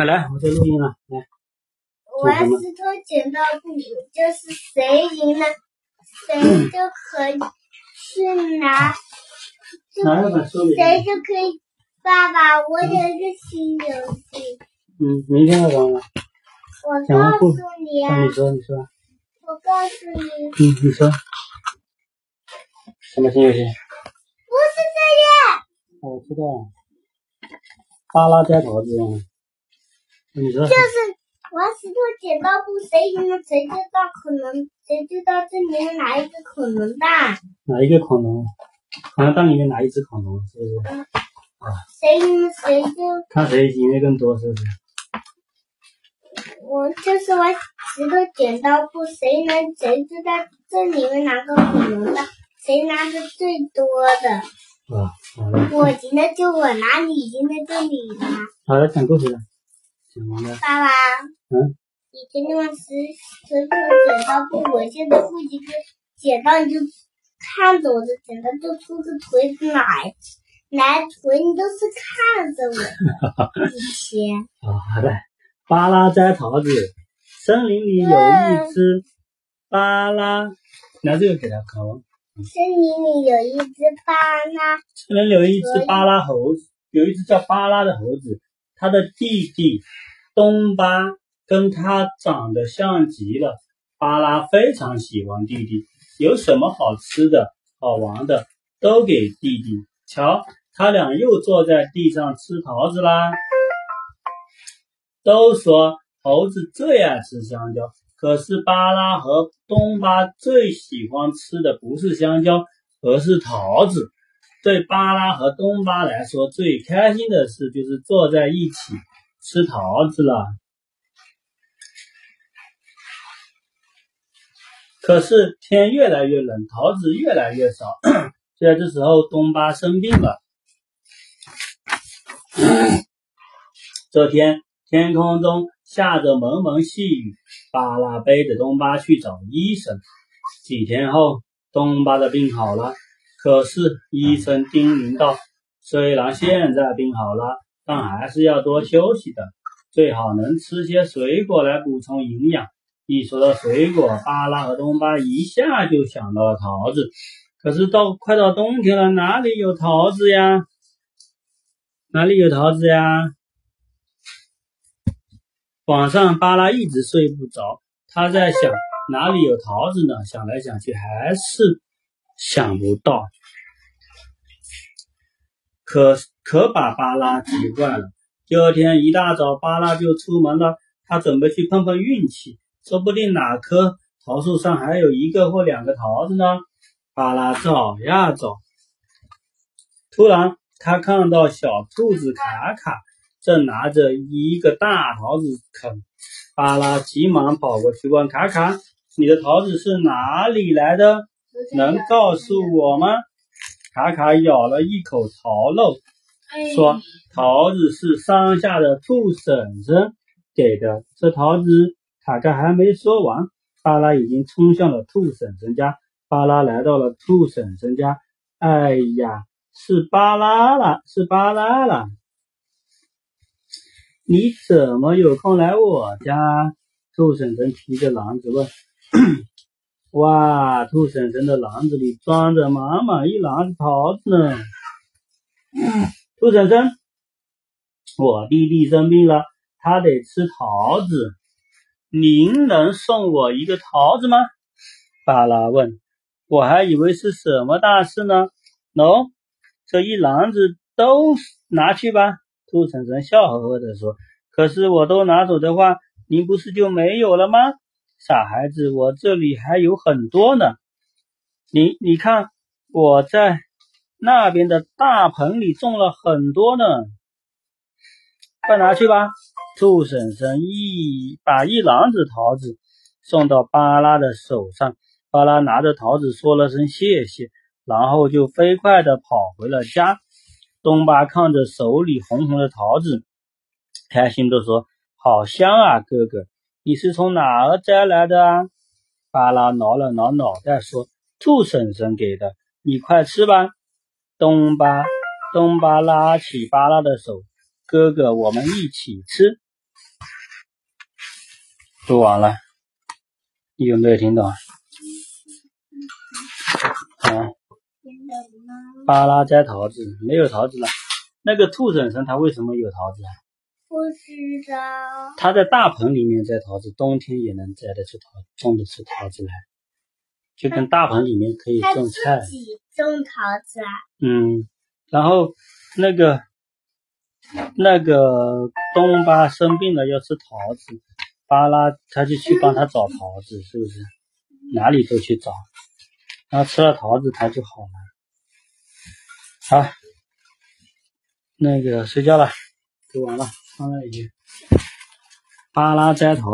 好来，我在录音了，来。玩石头剪刀布，就是谁赢了，谁就可以去拿。谁就可以。爸爸，我有一个新游戏。嗯，明天要玩了。我告诉你啊。你说，你说。我告诉你。嗯，你说。什么新游戏？不是这样。我知道。巴拉摘桃子。你说。就是。玩石头剪刀布，谁赢了谁就到恐龙，谁就到这里面哪一个恐龙蛋。哪一个恐龙？恐龙蛋里面哪一只恐龙，是不是？嗯。啊。谁赢了谁就。看谁赢的更多，是不是？我就是玩石头剪刀布，谁能谁就在这里面拿个恐龙蛋，谁拿的最多的。啊，好了。我赢了就我拿，你赢了就你拿。好了，讲故事了。爸爸，嗯，以前那玩石石头剪刀布，我现在出一个剪刀，你就看着我的剪刀，就出个腿来来腿，你都是看着我。以前。好的，巴拉摘桃子，森林里有一只巴拉，拿这个给他看。森林里有一只巴拉。森林里有一只巴拉猴子，有一只叫巴拉的猴子。他的弟弟东巴跟他长得像极了，巴拉非常喜欢弟弟，有什么好吃的好玩的都给弟弟。瞧，他俩又坐在地上吃桃子啦。都说猴子最爱吃香蕉，可是巴拉和东巴最喜欢吃的不是香蕉，而是桃子。对巴拉和东巴来说，最开心的事就是坐在一起吃桃子了。可是天越来越冷，桃子越来越少。就 在这时候，东巴生病了。这天天空中下着蒙蒙细雨，巴拉背着东巴去找医生。几天后，东巴的病好了。可是医生叮咛道：“虽然现在病好了，但还是要多休息的，最好能吃些水果来补充营养。”一说到水果，巴拉和东巴一下就想到了桃子。可是到快到冬天了，哪里有桃子呀？哪里有桃子呀？晚上巴拉一直睡不着，他在想哪里有桃子呢？想来想去，还是。想不到，可可把巴拉急坏了。第二天一大早，巴拉就出门了。他准备去碰碰运气，说不定哪棵桃树上还有一个或两个桃子呢。巴拉找呀找，突然他看到小兔子卡卡正拿着一个大桃子啃。巴拉急忙跑过去问卡卡：“你的桃子是哪里来的？”能告诉我吗？卡卡咬了一口桃肉，说：“桃子是山下的兔婶婶给的。”这桃子，卡卡还没说完，巴拉已经冲向了兔婶婶家。巴拉来到了兔婶婶家，哎呀，是巴拉啦，是巴拉啦！你怎么有空来我家？兔婶婶提着篮子问。哇，兔婶婶的篮子里装着满满一篮子桃子呢。兔婶婶，我弟弟生病了，他得吃桃子，您能送我一个桃子吗？巴拉问。我还以为是什么大事呢。喏，这一篮子都拿去吧。兔婶婶笑呵呵地说。可是我都拿走的话，您不是就没有了吗？傻孩子，我这里还有很多呢。你你看，我在那边的大棚里种了很多呢。快拿去吧！兔婶婶一把一篮子桃子送到巴拉的手上，巴拉拿着桃子说了声谢谢，然后就飞快地跑回了家。东巴看着手里红红的桃子，开心地说：“好香啊，哥哥。”你是从哪儿摘来的啊？巴拉挠了挠脑袋说：“兔婶婶给的，你快吃吧。”东巴东巴拉起巴拉的手：“哥哥，我们一起吃。”读完了，你有没有听懂？啊，巴拉摘桃子，没有桃子了。那个兔婶婶她为什么有桃子啊？不知道。它在大棚里面摘桃子，冬天也能摘得出桃，种得出桃子来，就跟大棚里面可以种菜。自己种桃子啊？嗯，然后那个那个东巴生病了要吃桃子，巴拉他就去帮他找桃子，是不是？哪里都去找，然后吃了桃子他就好了。好。那个睡觉了，读完了。巴拉摘头。